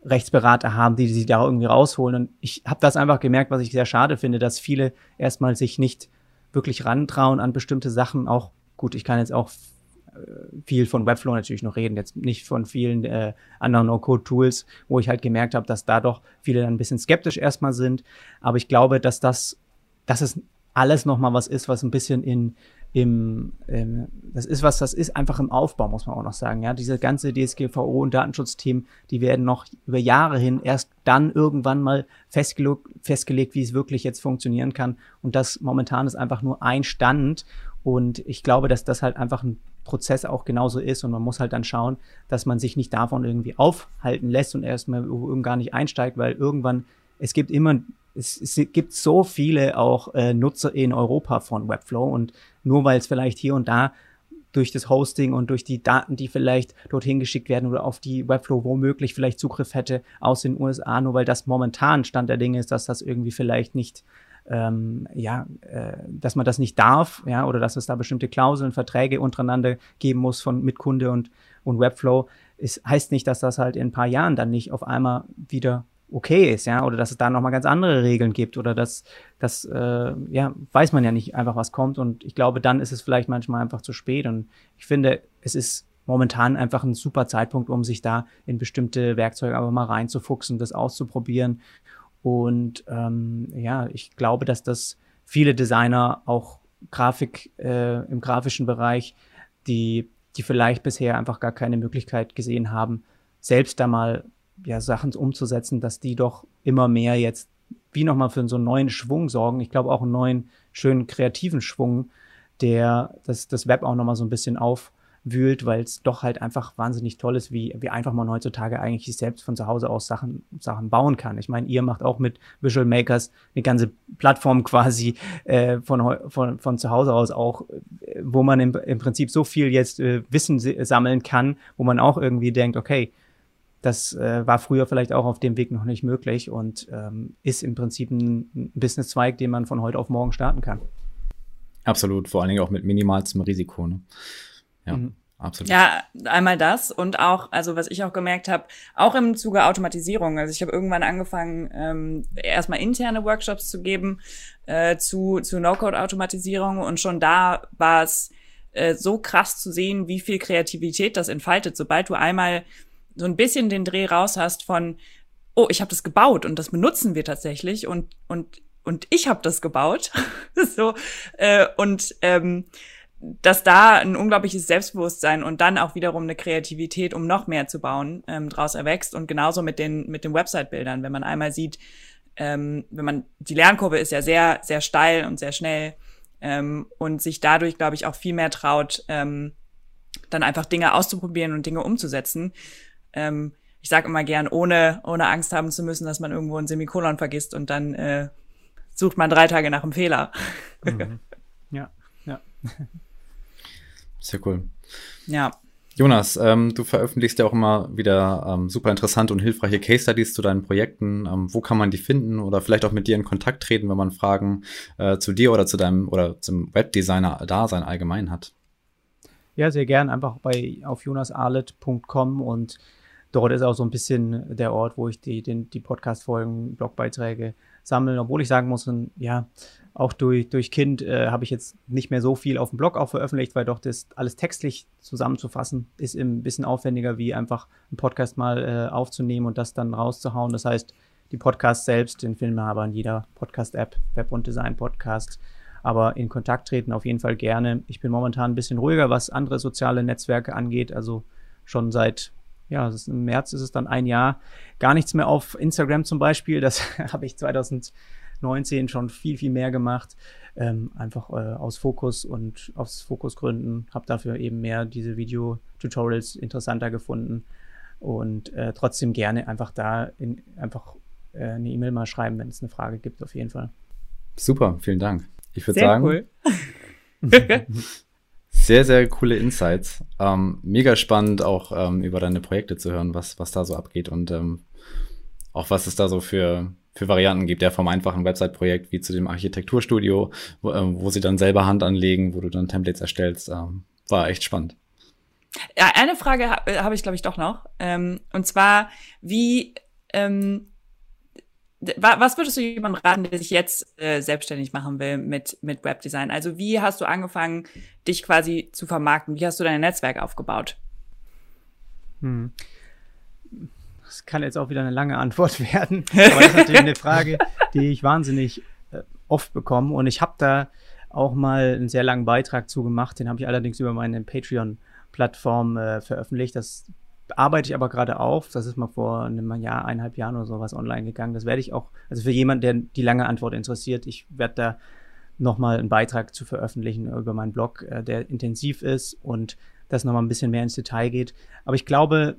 Rechtsberater haben, die sie da irgendwie rausholen. Und ich habe das einfach gemerkt, was ich sehr schade finde, dass viele erstmal sich nicht wirklich rantrauen an bestimmte Sachen. Auch gut, ich kann jetzt auch äh, viel von Webflow natürlich noch reden, jetzt nicht von vielen äh, anderen No-Code-Tools, wo ich halt gemerkt habe, dass da doch viele dann ein bisschen skeptisch erstmal sind. Aber ich glaube, dass das, dass es alles nochmal was ist, was ein bisschen in im, ähm, das ist was, das ist einfach im Aufbau, muss man auch noch sagen. Ja, diese ganze DSGVO und Datenschutzthemen, die werden noch über Jahre hin erst dann irgendwann mal festgelegt, festgelegt, wie es wirklich jetzt funktionieren kann. Und das momentan ist einfach nur ein Stand. Und ich glaube, dass das halt einfach ein Prozess auch genauso ist. Und man muss halt dann schauen, dass man sich nicht davon irgendwie aufhalten lässt und erstmal gar nicht einsteigt, weil irgendwann es gibt immer es, es gibt so viele auch äh, Nutzer in Europa von Webflow und nur weil es vielleicht hier und da durch das Hosting und durch die Daten, die vielleicht dorthin geschickt werden oder auf die Webflow womöglich vielleicht Zugriff hätte aus den USA, nur weil das momentan Stand der Dinge ist, dass das irgendwie vielleicht nicht ähm, ja, äh, dass man das nicht darf, ja, oder dass es da bestimmte Klauseln, Verträge untereinander geben muss von mit Kunde und, und Webflow, ist, heißt nicht, dass das halt in ein paar Jahren dann nicht auf einmal wieder okay ist, ja, oder dass es da nochmal ganz andere Regeln gibt oder dass das, äh, ja, weiß man ja nicht einfach, was kommt und ich glaube, dann ist es vielleicht manchmal einfach zu spät und ich finde, es ist momentan einfach ein super Zeitpunkt, um sich da in bestimmte Werkzeuge aber mal reinzufuchsen, das auszuprobieren und ähm, ja, ich glaube, dass das viele Designer auch Grafik äh, im grafischen Bereich, die die vielleicht bisher einfach gar keine Möglichkeit gesehen haben, selbst da mal ja, Sachen umzusetzen, dass die doch immer mehr jetzt wie nochmal für so einen neuen Schwung sorgen. Ich glaube auch einen neuen, schönen kreativen Schwung, der das, das Web auch nochmal so ein bisschen aufwühlt, weil es doch halt einfach wahnsinnig toll ist, wie, wie einfach man heutzutage eigentlich selbst von zu Hause aus Sachen, Sachen bauen kann. Ich meine, ihr macht auch mit Visual Makers eine ganze Plattform quasi äh, von, von, von zu Hause aus auch, wo man im, im Prinzip so viel jetzt äh, Wissen sammeln kann, wo man auch irgendwie denkt, okay, das äh, war früher vielleicht auch auf dem Weg noch nicht möglich und ähm, ist im Prinzip ein Businesszweig, den man von heute auf morgen starten kann. Absolut, vor allen Dingen auch mit minimalstem Risiko. Ne? Ja. Mhm. Absolut. Ja, einmal das und auch, also was ich auch gemerkt habe, auch im Zuge Automatisierung. Also ich habe irgendwann angefangen, ähm, erstmal interne Workshops zu geben äh, zu, zu No-Code-Automatisierung und schon da war es äh, so krass zu sehen, wie viel Kreativität das entfaltet, sobald du einmal so ein bisschen den Dreh raus hast von, oh, ich habe das gebaut und das benutzen wir tatsächlich und und und ich habe das gebaut, so äh, und ähm, dass da ein unglaubliches Selbstbewusstsein und dann auch wiederum eine Kreativität, um noch mehr zu bauen, ähm, draus erwächst und genauso mit den mit den Website-Bildern, wenn man einmal sieht, ähm, wenn man die Lernkurve ist ja sehr sehr steil und sehr schnell ähm, und sich dadurch, glaube ich, auch viel mehr traut, ähm, dann einfach Dinge auszuprobieren und Dinge umzusetzen ähm, ich sage immer gern, ohne, ohne Angst haben zu müssen, dass man irgendwo ein Semikolon vergisst und dann äh, sucht man drei Tage nach einem Fehler. Mhm. Ja, ja. Sehr cool. Ja. Jonas, ähm, du veröffentlichst ja auch immer wieder ähm, super interessante und hilfreiche Case Studies zu deinen Projekten. Ähm, wo kann man die finden oder vielleicht auch mit dir in Kontakt treten, wenn man Fragen äh, zu dir oder zu deinem oder zum Webdesigner-Dasein allgemein hat? Ja, sehr gern. Einfach bei auf jonasarlet.com und dort ist auch so ein bisschen der Ort, wo ich die, den, die Podcast-Folgen, Blogbeiträge sammle. Obwohl ich sagen muss, ja, auch durch, durch Kind äh, habe ich jetzt nicht mehr so viel auf dem Blog auch veröffentlicht, weil doch das alles textlich zusammenzufassen ist ein bisschen aufwendiger, wie einfach einen Podcast mal äh, aufzunehmen und das dann rauszuhauen. Das heißt, die Podcasts selbst, den wir aber in jeder Podcast-App, Web- und Design-Podcast. Aber in Kontakt treten auf jeden Fall gerne. Ich bin momentan ein bisschen ruhiger, was andere soziale Netzwerke angeht. Also schon seit ja, im März ist es dann ein Jahr, gar nichts mehr auf Instagram zum Beispiel. Das habe ich 2019 schon viel, viel mehr gemacht. Ähm, einfach äh, aus Fokus und aus Fokusgründen. Habe dafür eben mehr diese Video-Tutorials interessanter gefunden. Und äh, trotzdem gerne einfach da in, einfach äh, eine E-Mail mal schreiben, wenn es eine Frage gibt, auf jeden Fall. Super, vielen Dank. Ich würde sagen. Cool. Sehr, sehr coole Insights. Ähm, mega spannend auch ähm, über deine Projekte zu hören, was, was da so abgeht und ähm, auch was es da so für, für Varianten gibt, ja, vom einfachen Website-Projekt wie zu dem Architekturstudio, wo, äh, wo sie dann selber Hand anlegen, wo du dann Templates erstellst. Ähm, war echt spannend. Ja, eine Frage habe hab ich, glaube ich, doch noch. Ähm, und zwar, wie, ähm, was würdest du jemandem raten, der sich jetzt äh, selbstständig machen will mit, mit Webdesign? Also wie hast du angefangen, dich quasi zu vermarkten? Wie hast du dein Netzwerk aufgebaut? Hm. Das kann jetzt auch wieder eine lange Antwort werden. Aber das ist natürlich eine Frage, die ich wahnsinnig äh, oft bekomme. Und ich habe da auch mal einen sehr langen Beitrag zu gemacht. Den habe ich allerdings über meine Patreon-Plattform äh, veröffentlicht. Das arbeite ich aber gerade auf. Das ist mal vor einem Jahr, eineinhalb Jahren oder sowas online gegangen. Das werde ich auch, also für jemanden, der die lange Antwort interessiert, ich werde da nochmal einen Beitrag zu veröffentlichen über meinen Blog, äh, der intensiv ist und das nochmal ein bisschen mehr ins Detail geht. Aber ich glaube,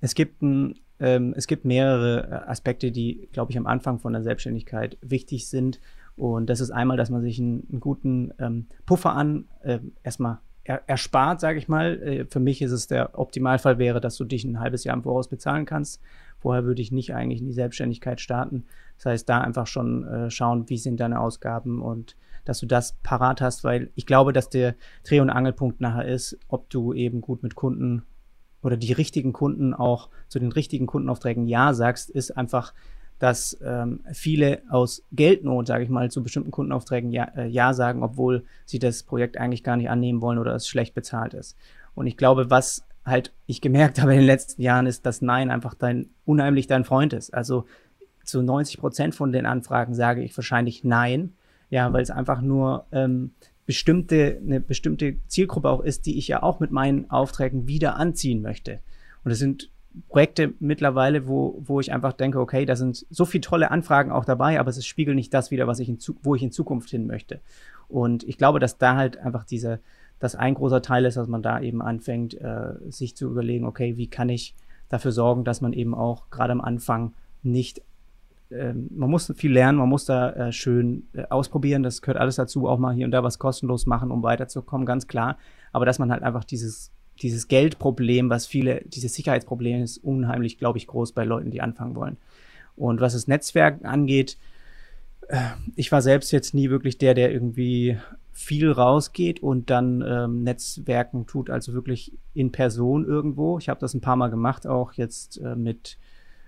es gibt ein, ähm, es gibt mehrere äh, Aspekte, die, glaube ich, am Anfang von der Selbstständigkeit wichtig sind. Und das ist einmal, dass man sich einen, einen guten ähm, Puffer an äh, erstmal er, erspart, sage ich mal. Äh, für mich ist es der Optimalfall wäre, dass du dich ein halbes Jahr im Voraus bezahlen kannst. Vorher würde ich nicht eigentlich in die Selbstständigkeit starten. Das heißt, da einfach schon äh, schauen, wie sind deine Ausgaben und dass du das parat hast, weil ich glaube, dass der Dreh- und Angelpunkt nachher ist, ob du eben gut mit Kunden oder die richtigen Kunden auch zu den richtigen Kundenaufträgen Ja sagst, ist einfach dass ähm, viele aus Geldnot, sage ich mal, zu bestimmten Kundenaufträgen ja, äh, ja sagen, obwohl sie das Projekt eigentlich gar nicht annehmen wollen oder es schlecht bezahlt ist. Und ich glaube, was halt ich gemerkt habe in den letzten Jahren, ist, dass Nein einfach dein unheimlich dein Freund ist. Also zu 90 Prozent von den Anfragen sage ich wahrscheinlich Nein, ja, weil es einfach nur ähm, bestimmte eine bestimmte Zielgruppe auch ist, die ich ja auch mit meinen Aufträgen wieder anziehen möchte. Und es sind Projekte mittlerweile, wo, wo ich einfach denke, okay, da sind so viele tolle Anfragen auch dabei, aber es spiegelt nicht das wieder, was ich in, wo ich in Zukunft hin möchte. Und ich glaube, dass da halt einfach diese, das ein großer Teil ist, dass man da eben anfängt, äh, sich zu überlegen, okay, wie kann ich dafür sorgen, dass man eben auch gerade am Anfang nicht ähm, man muss viel lernen, man muss da äh, schön äh, ausprobieren, das gehört alles dazu, auch mal hier und da was kostenlos machen, um weiterzukommen, ganz klar. Aber dass man halt einfach dieses dieses Geldproblem, was viele, dieses Sicherheitsproblem ist unheimlich, glaube ich, groß bei Leuten, die anfangen wollen. Und was das Netzwerk angeht, äh, ich war selbst jetzt nie wirklich der, der irgendwie viel rausgeht und dann ähm, Netzwerken tut, also wirklich in Person irgendwo. Ich habe das ein paar Mal gemacht, auch jetzt äh, mit,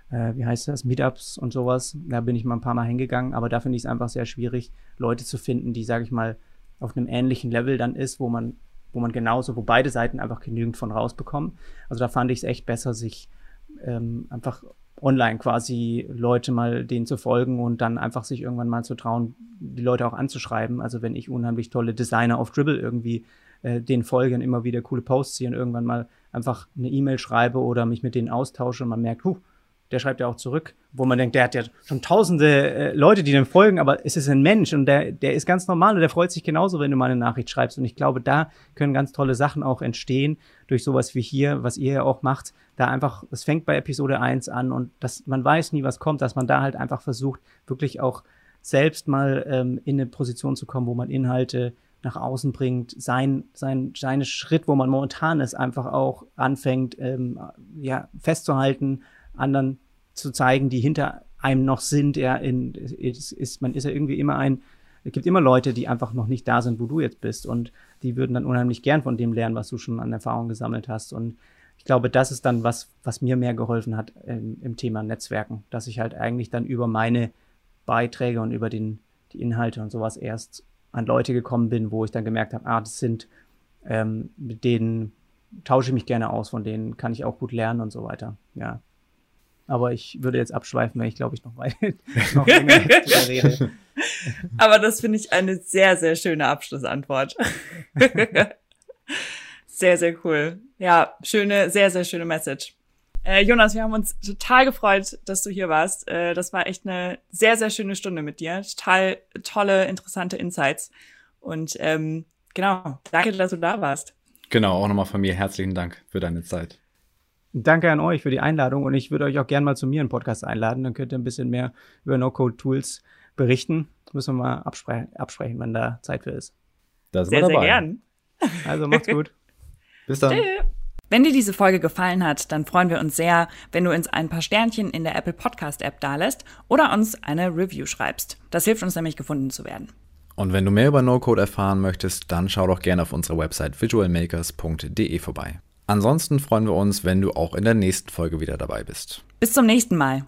äh, wie heißt das, Meetups und sowas. Da bin ich mal ein paar Mal hingegangen, aber da finde ich es einfach sehr schwierig, Leute zu finden, die, sage ich mal, auf einem ähnlichen Level dann ist, wo man, wo man genauso, wo beide Seiten einfach genügend von rausbekommen. Also da fand ich es echt besser, sich ähm, einfach online quasi Leute mal denen zu folgen und dann einfach sich irgendwann mal zu trauen, die Leute auch anzuschreiben. Also wenn ich unheimlich tolle Designer auf Dribble irgendwie äh, den folge und immer wieder coole Posts sehe und irgendwann mal einfach eine E-Mail schreibe oder mich mit denen austausche und man merkt, huh, der schreibt ja auch zurück, wo man denkt, der hat ja schon tausende äh, Leute, die dem folgen, aber es ist ein Mensch und der, der ist ganz normal und der freut sich genauso, wenn du mal eine Nachricht schreibst. Und ich glaube, da können ganz tolle Sachen auch entstehen durch sowas wie hier, was ihr ja auch macht. Da einfach, es fängt bei Episode 1 an und das, man weiß nie, was kommt, dass man da halt einfach versucht, wirklich auch selbst mal ähm, in eine Position zu kommen, wo man Inhalte nach außen bringt, sein, sein, seine Schritt, wo man momentan ist, einfach auch anfängt, ähm, ja, festzuhalten, anderen zu zeigen, die hinter einem noch sind. Er in, ist, ist, man ist ja irgendwie immer ein, es gibt immer Leute, die einfach noch nicht da sind, wo du jetzt bist. Und die würden dann unheimlich gern von dem lernen, was du schon an Erfahrung gesammelt hast. Und ich glaube, das ist dann was, was mir mehr geholfen hat im, im Thema Netzwerken, dass ich halt eigentlich dann über meine Beiträge und über den, die Inhalte und sowas erst an Leute gekommen bin, wo ich dann gemerkt habe, ah, das sind, ähm, mit denen tausche ich mich gerne aus, von denen kann ich auch gut lernen und so weiter. Ja. Aber ich würde jetzt abschweifen, wenn ich glaube ich noch, weit, noch länger rede. Aber das finde ich eine sehr, sehr schöne Abschlussantwort. sehr, sehr cool. Ja, schöne, sehr, sehr schöne Message. Äh, Jonas, wir haben uns total gefreut, dass du hier warst. Äh, das war echt eine sehr, sehr schöne Stunde mit dir. Total tolle, interessante Insights. Und ähm, genau, danke, dass du da warst. Genau, auch nochmal von mir herzlichen Dank für deine Zeit. Danke an euch für die Einladung und ich würde euch auch gerne mal zu mir in Podcast einladen. Dann könnt ihr ein bisschen mehr über No-Code-Tools berichten. Müssen wir mal abspre absprechen, wenn da Zeit für ist. Da sehr, sehr gern. Also macht's gut. Bis dann. Wenn dir diese Folge gefallen hat, dann freuen wir uns sehr, wenn du uns ein paar Sternchen in der Apple Podcast App dalässt oder uns eine Review schreibst. Das hilft uns nämlich gefunden zu werden. Und wenn du mehr über No-Code erfahren möchtest, dann schau doch gerne auf unserer Website visualmakers.de vorbei. Ansonsten freuen wir uns, wenn du auch in der nächsten Folge wieder dabei bist. Bis zum nächsten Mal.